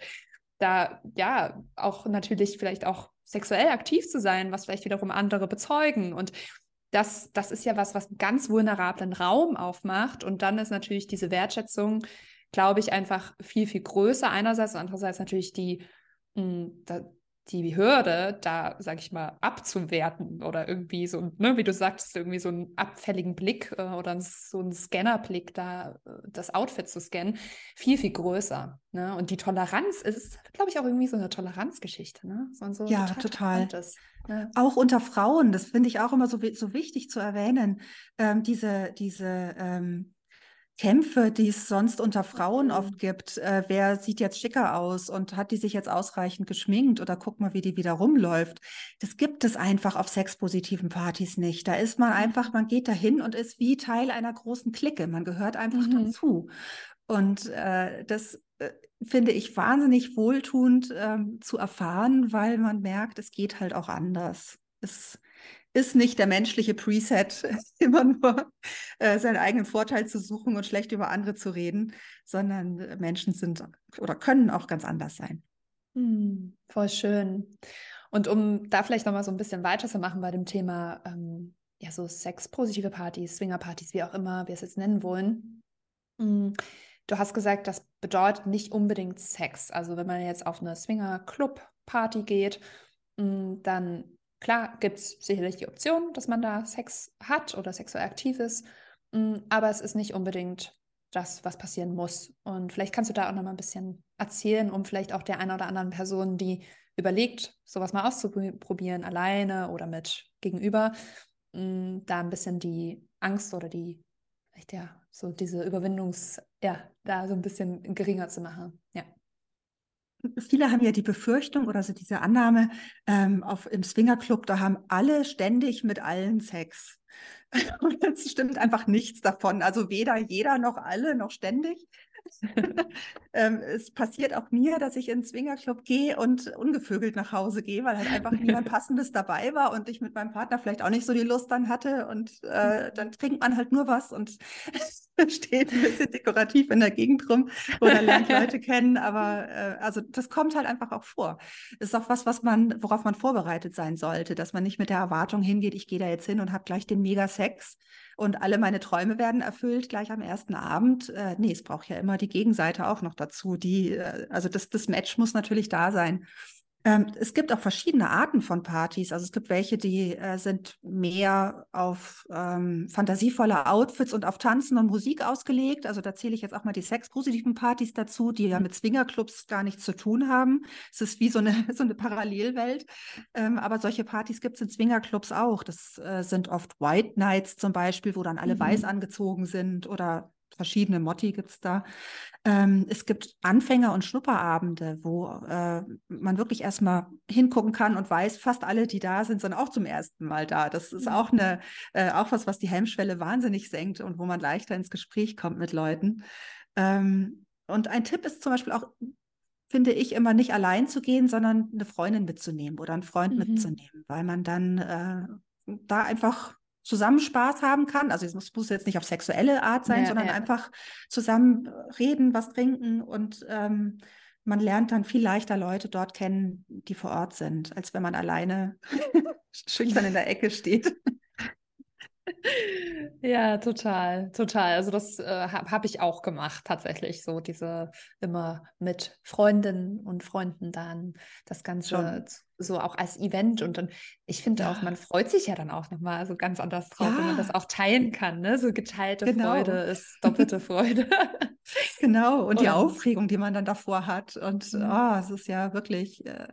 da ja auch natürlich vielleicht auch sexuell aktiv zu sein, was vielleicht wiederum andere bezeugen. Und das, das ist ja was, was einen ganz vulnerablen Raum aufmacht. Und dann ist natürlich diese Wertschätzung, glaube ich, einfach viel, viel größer einerseits und andererseits natürlich die, mh, da, die Hürde, da, sag ich mal, abzuwerten oder irgendwie so, ne, wie du sagst, irgendwie so einen abfälligen Blick äh, oder so einen Scannerblick, da äh, das Outfit zu scannen, viel, viel größer. Ne? Und die Toleranz ist, glaube ich, auch irgendwie so eine Toleranzgeschichte. Ne? So, so ja, total. total. Ne? Auch unter Frauen, das finde ich auch immer so, so wichtig zu erwähnen, ähm, diese, diese ähm Kämpfe, die es sonst unter Frauen mhm. oft gibt. Äh, wer sieht jetzt schicker aus und hat die sich jetzt ausreichend geschminkt oder guck mal, wie die wieder rumläuft. Das gibt es einfach auf sexpositiven Partys nicht. Da ist man einfach, man geht dahin und ist wie Teil einer großen Clique. Man gehört einfach mhm. dazu. Und äh, das äh, finde ich wahnsinnig wohltuend äh, zu erfahren, weil man merkt, es geht halt auch anders. Es ist nicht der menschliche Preset, (laughs) immer nur äh, seinen eigenen Vorteil zu suchen und schlecht über andere zu reden, sondern Menschen sind oder können auch ganz anders sein. Hm, voll schön. Und um da vielleicht noch mal so ein bisschen weiterzumachen bei dem Thema ähm, ja, so sexpositive Partys, Swingerpartys, wie auch immer wir es jetzt nennen wollen. Mm, du hast gesagt, das bedeutet nicht unbedingt Sex. Also wenn man jetzt auf eine Swinger-Club-Party geht, mm, dann klar gibt es sicherlich die Option, dass man da Sex hat oder sexuell aktiv ist, mm, aber es ist nicht unbedingt das, was passieren muss. Und vielleicht kannst du da auch noch mal ein bisschen erzählen, um vielleicht auch der einen oder anderen Person, die überlegt, sowas mal auszuprobieren, alleine oder mit Gegenüber, mh, da ein bisschen die Angst oder die, vielleicht ja, so diese Überwindungs, ja, da so ein bisschen geringer zu machen. Ja. Viele haben ja die Befürchtung oder so diese Annahme, ähm, auf, im Swingerclub, da haben alle ständig mit allen Sex. (laughs) Und es stimmt einfach nichts davon. Also weder jeder noch alle noch ständig. (laughs) ähm, es passiert auch mir, dass ich in den Swingerclub gehe und ungevögelt nach Hause gehe, weil halt einfach niemand (laughs) Passendes dabei war und ich mit meinem Partner vielleicht auch nicht so die Lust dann hatte. Und äh, dann trinkt man halt nur was und (laughs) steht ein bisschen dekorativ in der Gegend rum oder lernt Leute kennen. Aber äh, also das kommt halt einfach auch vor. Ist auch was, was man, worauf man vorbereitet sein sollte, dass man nicht mit der Erwartung hingeht, ich gehe da jetzt hin und habe gleich den Mega-Sex und alle meine Träume werden erfüllt gleich am ersten Abend. Äh, nee, es braucht ja immer die Gegenseite auch noch dazu. Die, äh, also das, das Match muss natürlich da sein. Ähm, es gibt auch verschiedene Arten von Partys. Also es gibt welche, die äh, sind mehr auf ähm, fantasievolle Outfits und auf Tanzen und Musik ausgelegt. Also da zähle ich jetzt auch mal die sexpositiven Partys dazu, die ja mhm. mit Swingerclubs gar nichts zu tun haben. Es ist wie so eine, (laughs) so eine Parallelwelt. Ähm, aber solche Partys gibt es in Swingerclubs auch. Das äh, sind oft White Nights zum Beispiel, wo dann alle mhm. weiß angezogen sind oder verschiedene Motti gibt es da. Ähm, es gibt Anfänger- und Schnupperabende, wo äh, man wirklich erstmal hingucken kann und weiß, fast alle, die da sind, sind auch zum ersten Mal da. Das ist auch eine, äh, auch was, was die Hemmschwelle wahnsinnig senkt und wo man leichter ins Gespräch kommt mit Leuten. Ähm, und ein Tipp ist zum Beispiel auch, finde ich, immer nicht allein zu gehen, sondern eine Freundin mitzunehmen oder einen Freund mhm. mitzunehmen, weil man dann äh, da einfach zusammen Spaß haben kann. Also es muss, muss jetzt nicht auf sexuelle Art sein, ja, sondern ja. einfach zusammen reden, was trinken und ähm, man lernt dann viel leichter Leute dort kennen, die vor Ort sind, als wenn man alleine (laughs) schüchtern in der Ecke steht. Ja, total, total. Also das äh, habe hab ich auch gemacht, tatsächlich. So diese immer mit Freundinnen und Freunden dann das Ganze Schon. so auch als Event. Und dann, ich finde ja. auch, man freut sich ja dann auch nochmal so ganz anders drauf, ja. wenn man das auch teilen kann. Ne? So geteilte genau. Freude ist doppelte Freude. genau, und, und, die Aufregung, die man dann davor hat. Und mhm. oh, es ist ja wirklich. Äh,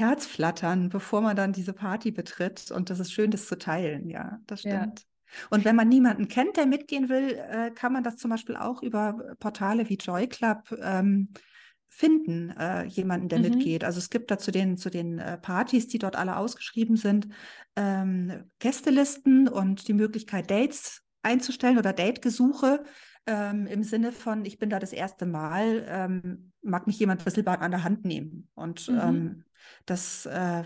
Herzflattern, bevor man dann diese Party betritt. Und das ist schön, das zu teilen. Ja, das stimmt. Ja. Und wenn man niemanden kennt, der mitgehen will, äh, kann man das zum Beispiel auch über Portale wie Joy Club ähm, finden, äh, jemanden, der mhm. mitgeht. Also es gibt da zu den, zu den äh, Partys, die dort alle ausgeschrieben sind, ähm, Gästelisten und die Möglichkeit, Dates einzustellen oder Dategesuche ähm, im Sinne von, ich bin da das erste Mal, ähm, mag mich jemand Whistlebart an der Hand nehmen. Und mhm. ähm, das äh,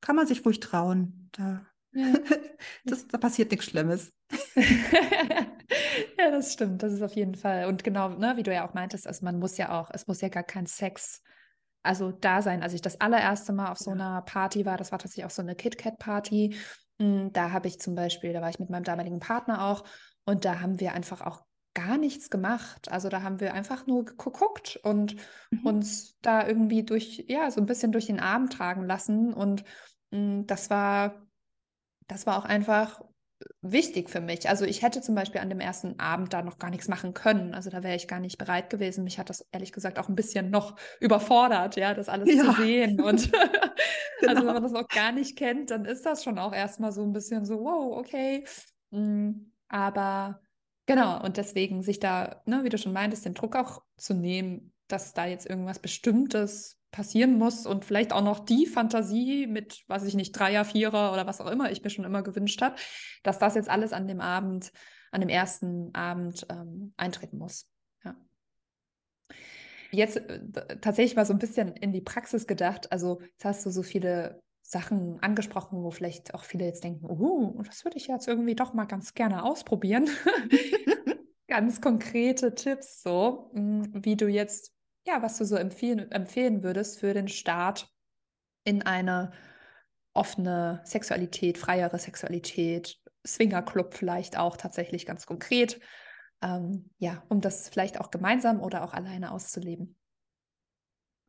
kann man sich ruhig trauen. Da ja. (laughs) Das, da passiert nichts Schlimmes. (laughs) ja, das stimmt. Das ist auf jeden Fall. Und genau, ne, wie du ja auch meintest, also man muss ja auch, es muss ja gar kein Sex, also da sein. Als ich das allererste Mal auf so einer Party war, das war tatsächlich auch so eine KitKat-Party. Hm, da habe ich zum Beispiel, da war ich mit meinem damaligen Partner auch und da haben wir einfach auch gar nichts gemacht. Also da haben wir einfach nur geguckt und mhm. uns da irgendwie durch, ja, so ein bisschen durch den Abend tragen lassen. Und mh, hm, das war das war auch einfach wichtig für mich. Also ich hätte zum Beispiel an dem ersten Abend da noch gar nichts machen können. Also da wäre ich gar nicht bereit gewesen. Mich hat das ehrlich gesagt auch ein bisschen noch überfordert, ja, das alles ja. zu sehen. Und (laughs) genau. also wenn man das noch gar nicht kennt, dann ist das schon auch erstmal so ein bisschen so, wow, okay. Mm, aber genau, und deswegen sich da, ne, wie du schon meintest, den Druck auch zu nehmen, dass da jetzt irgendwas Bestimmtes passieren muss und vielleicht auch noch die Fantasie mit, weiß ich nicht, Dreier, Vierer oder was auch immer ich mir schon immer gewünscht habe, dass das jetzt alles an dem Abend, an dem ersten Abend ähm, eintreten muss. Ja. Jetzt äh, tatsächlich mal so ein bisschen in die Praxis gedacht. Also jetzt hast du so viele Sachen angesprochen, wo vielleicht auch viele jetzt denken, oh, das würde ich jetzt irgendwie doch mal ganz gerne ausprobieren. (laughs) ganz konkrete Tipps so, hm, wie du jetzt ja, was du so empfehlen, empfehlen würdest für den Start in eine offene Sexualität, freiere Sexualität, Swingerclub vielleicht auch tatsächlich ganz konkret? Ähm, ja, um das vielleicht auch gemeinsam oder auch alleine auszuleben.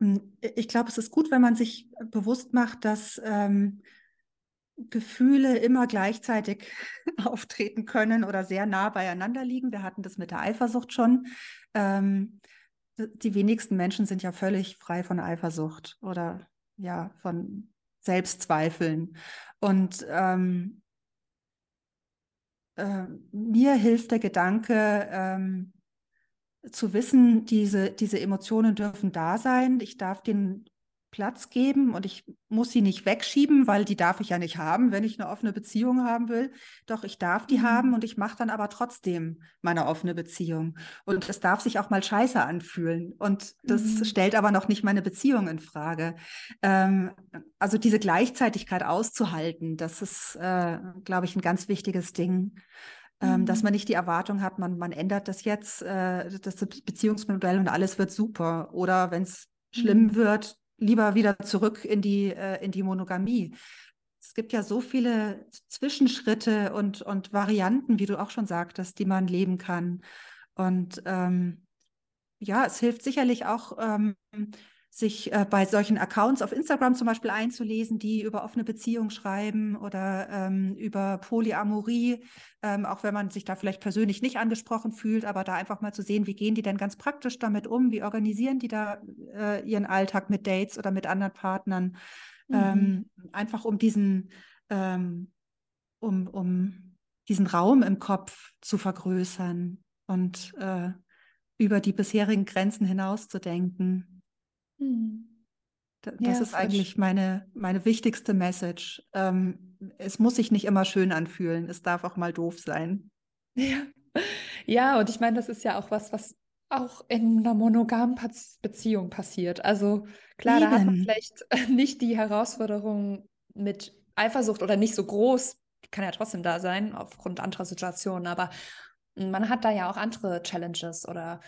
Hm, ich glaube, es ist gut, wenn man sich bewusst macht, dass ähm, Gefühle immer gleichzeitig (laughs) auftreten können oder sehr nah beieinander liegen. Wir hatten das mit der Eifersucht schon. Ähm, die wenigsten Menschen sind ja völlig frei von Eifersucht oder ja von Selbstzweifeln. Und ähm, äh, mir hilft der Gedanke, ähm, zu wissen, diese, diese Emotionen dürfen da sein. Ich darf den Platz geben und ich muss sie nicht wegschieben, weil die darf ich ja nicht haben, wenn ich eine offene Beziehung haben will. Doch ich darf die mhm. haben und ich mache dann aber trotzdem meine offene Beziehung. Und es darf sich auch mal scheiße anfühlen. Und das mhm. stellt aber noch nicht meine Beziehung in Frage. Ähm, also diese Gleichzeitigkeit auszuhalten, das ist, äh, glaube ich, ein ganz wichtiges Ding. Ähm, dass mhm. man nicht die Erwartung hat, man, man ändert das jetzt, äh, das Beziehungsmodell und alles wird super. Oder wenn es schlimm mhm. wird, lieber wieder zurück in die, äh, in die Monogamie. Es gibt ja so viele Zwischenschritte und, und Varianten, wie du auch schon sagtest, die man leben kann. Und ähm, ja, es hilft sicherlich auch, ähm, sich äh, bei solchen Accounts auf Instagram zum Beispiel einzulesen, die über offene Beziehung schreiben oder ähm, über Polyamorie, ähm, auch wenn man sich da vielleicht persönlich nicht angesprochen fühlt, aber da einfach mal zu sehen, wie gehen die denn ganz praktisch damit um, wie organisieren die da äh, ihren Alltag mit Dates oder mit anderen Partnern, mhm. ähm, einfach um diesen, ähm, um, um diesen Raum im Kopf zu vergrößern und äh, über die bisherigen Grenzen hinaus zu denken. Mhm. Das ja, ist eigentlich meine, meine wichtigste Message. Ähm, es muss sich nicht immer schön anfühlen. Es darf auch mal doof sein. (laughs) Ja, ja und ich meine, das ist ja auch was, was auch in einer monogamen Beziehung passiert. Also klar, Eben. da hat man vielleicht (laughs) nicht die Herausforderung mit Eifersucht oder nicht so groß, kann ja trotzdem da sein, aufgrund anderer Situationen, aber man hat da ja auch andere Challenges oder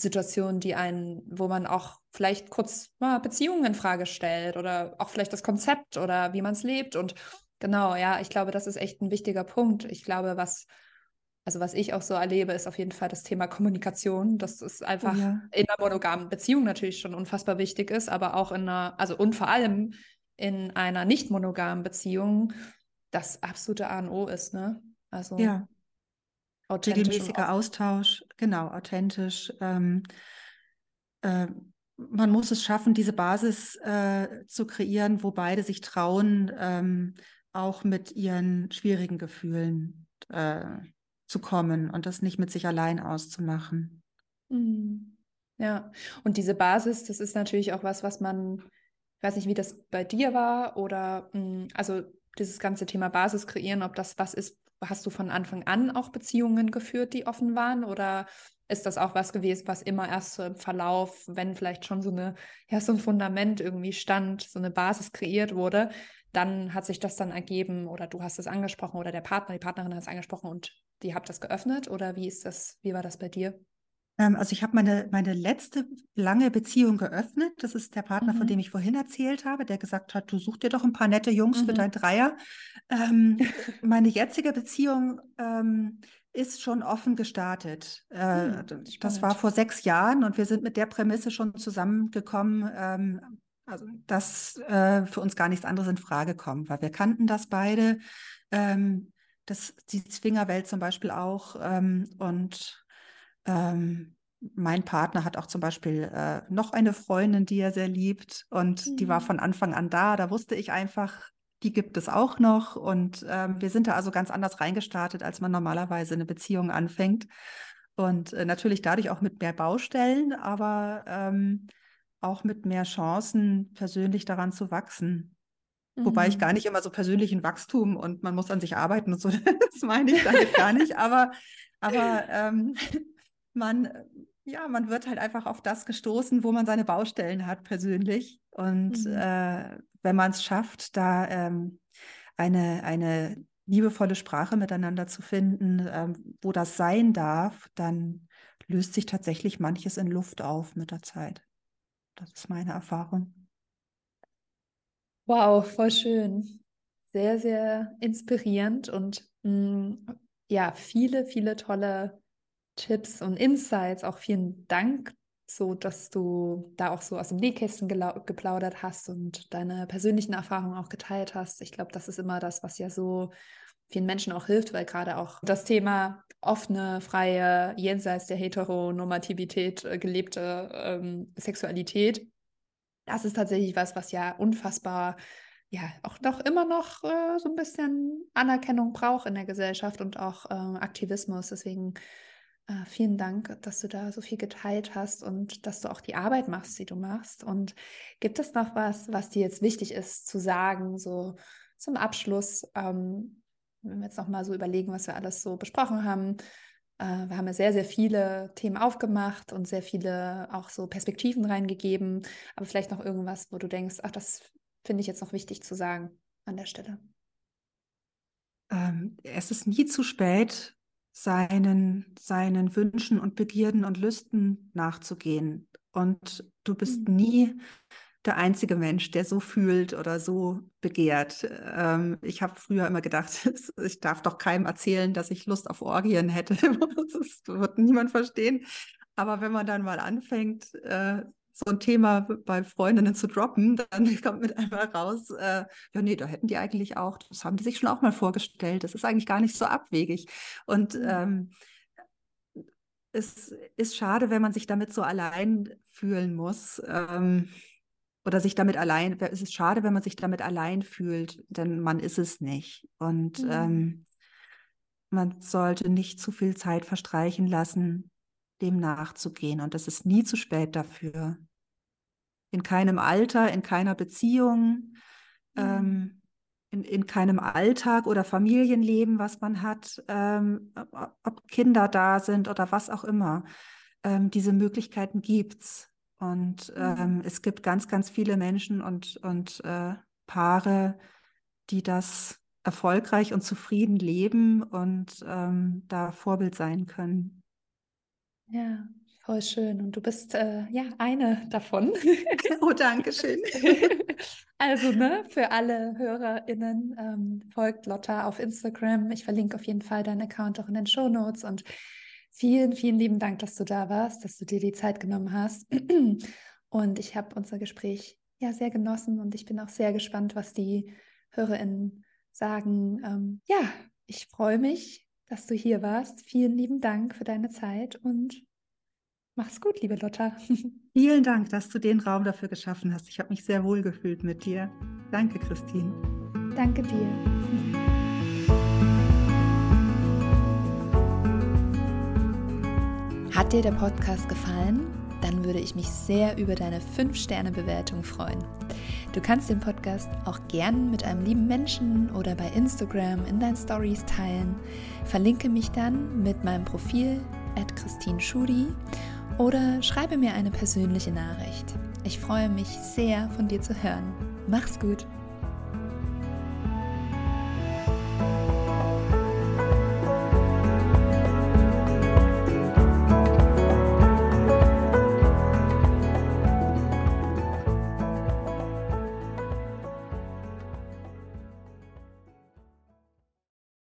Situationen, die einen, wo man auch vielleicht kurz mal Beziehungen in Frage stellt oder auch vielleicht das Konzept oder wie man es lebt. Und genau, ja, ich glaube, das ist echt ein wichtiger Punkt. Ich glaube, was, also was ich auch so erlebe, ist auf jeden Fall das Thema Kommunikation. Das ist einfach ja. in einer monogamen Beziehung natürlich schon unfassbar wichtig ist, aber auch in einer, also und vor allem in einer nicht monogamen Beziehung das absolute A und O ist, ne? Also ja. Regelmäßiger Austausch, genau, authentisch. Ähm, äh, man muss es schaffen, diese Basis äh, zu kreieren, wo beide sich trauen, ähm, auch mit ihren schwierigen Gefühlen äh, zu kommen und das nicht mit sich allein auszumachen. Mhm. Ja, und diese Basis, das ist natürlich auch was, was man, ich weiß nicht, wie das bei dir war oder mh, hm, also dieses ganze Thema Basis kreieren, ob das was ist, hast du von Anfang an auch Beziehungen geführt, die offen waren? Oder ist das auch was gewesen, was immer erst so im Verlauf, wenn vielleicht schon so eine, ja, so ein Fundament irgendwie stand, so eine Basis kreiert wurde, dann hat sich das dann ergeben oder du hast es angesprochen oder der Partner, die Partnerin hat es angesprochen und die habt das geöffnet oder wie ist das, wie war das bei dir? Ähm, also ich habe meine, meine letzte lange Beziehung geöffnet. Das ist der Partner, mhm. von dem ich vorhin erzählt habe, der gesagt hat, du such dir doch ein paar nette Jungs mhm. für dein Dreier. Ähm, (laughs) meine jetzige Beziehung ähm, ist schon offen gestartet. Äh, mhm, das war vor sechs Jahren und wir sind mit der Prämisse schon zusammengekommen, ähm, also, dass äh, für uns gar nichts anderes in Frage kommt, weil wir kannten das beide. Ähm, das, die Zwingerwelt zum Beispiel auch. Ähm, und ähm, mein Partner hat auch zum Beispiel äh, noch eine Freundin, die er sehr liebt und mhm. die war mhm. von Anfang an da. Da wusste ich einfach, die gibt es auch noch und ähm, wir sind da also ganz anders reingestartet, als man normalerweise eine Beziehung anfängt. Und äh, natürlich dadurch auch mit mehr Baustellen, aber ähm, auch mit mehr Chancen, persönlich daran zu wachsen. Mhm. Wobei ich mhm. gar nicht immer so persönlichen Wachstum und man muss an sich arbeiten und so, (laughs) das meine ich damit gar nicht. Aber, aber ähm, man, ja, man wird halt einfach auf das gestoßen, wo man seine Baustellen hat persönlich. Und mhm. äh, wenn man es schafft, da ähm, eine, eine liebevolle Sprache miteinander zu finden, ähm, wo das sein darf, dann löst sich tatsächlich manches in Luft auf mit der Zeit. Das ist meine Erfahrung. Wow, voll schön. Sehr, sehr inspirierend und Mm, ja, viele, viele tolle Tipps und Insights. Auch vielen Dank, so dass du da auch so aus dem Nähkästchen geplaudert hast und deine persönlichen Erfahrungen auch geteilt hast. Ich glaube, das ist immer das, was ja so vielen Menschen auch hilft, weil gerade auch das Thema offene, freie, jenseits der Heteronormativität äh, gelebte ähm, Sexualität, das ist tatsächlich was, was ja unfassbar ja auch doch immer noch äh, so ein bisschen Anerkennung braucht in der Gesellschaft und auch äh, Aktivismus. Deswegen äh, vielen Dank, dass du da so viel geteilt hast und dass du auch die Arbeit machst, die du machst. Und gibt es noch was, was dir jetzt wichtig ist zu sagen, so zum Abschluss, ähm, wenn wir jetzt noch mal so überlegen, was wir alles so besprochen haben? Äh, wir haben ja sehr, sehr viele Themen aufgemacht und sehr viele auch so Perspektiven reingegeben. Aber vielleicht noch irgendwas, wo du denkst, ach, das finde ich jetzt noch wichtig zu sagen an der Stelle. Ähm, es ist nie zu spät, seinen, seinen Wünschen und Begierden und Lüsten nachzugehen. Und du bist mhm. nie der einzige Mensch, der so fühlt oder so begehrt. Ähm, ich habe früher immer gedacht, (laughs) ich darf doch keinem erzählen, dass ich Lust auf Orgien hätte. (laughs) Das wird niemand verstehen. Aber wenn man dann mal anfängt, äh, so ein Thema bei Freundinnen zu droppen, dann (laughs) kommt mit einmal raus, äh, ja, nee, da hätten die eigentlich auch, das haben die sich schon auch mal vorgestellt. Das ist eigentlich gar nicht so abwegig. Und mhm. ähm, es ist schade, wenn man sich damit so allein fühlen muss. Ähm, oder sich damit allein, es ist schade, wenn man sich damit allein fühlt, denn man ist es nicht. Und mhm. ähm, man sollte nicht zu viel Zeit verstreichen lassen, dem nachzugehen. Und es ist nie zu spät dafür in keinem Alter, in keiner Beziehung, mhm. ähm, in, in keinem Alltag oder Familienleben, was man hat, ähm, ob Kinder da sind oder was auch immer. Ähm, diese Möglichkeiten gibt es. Und mhm. Ähm, es gibt ganz, ganz viele Menschen und, und äh, Paare, die das erfolgreich und zufrieden leben und ähm, da Vorbild sein können. Ja, Voll schön. Und du bist äh, ja eine davon. (laughs) oh, danke schön. (laughs) also, ne, für alle HörerInnen ähm, folgt Lotta auf Instagram. Ich verlinke auf jeden Fall deinen Account auch in den Show Notes. Und vielen, vielen lieben Dank, dass du da warst, dass du dir die Zeit genommen hast. (clears throat) und ich habe unser Gespräch ja sehr genossen und ich bin auch sehr gespannt, was die HörerInnen sagen. Ähm, ja, ich freue mich, dass du hier warst. Vielen lieben Dank für deine Zeit und Mach's gut, liebe Lotta. (laughs) Vielen Dank, dass du den Raum dafür geschaffen hast. Ich habe mich sehr wohl gefühlt mit dir. Danke, Christine. Danke dir. Hat dir der Podcast gefallen? Dann würde ich mich sehr über deine 5-Sterne-Bewertung freuen. Du kannst den Podcast auch gern mit einem lieben Menschen oder bei Instagram in deinen Stories teilen. Verlinke mich dann mit meinem Profil at Christine Schudi oder schreibe mir eine persönliche Nachricht. Ich freue mich sehr, von dir zu hören. Mach's gut!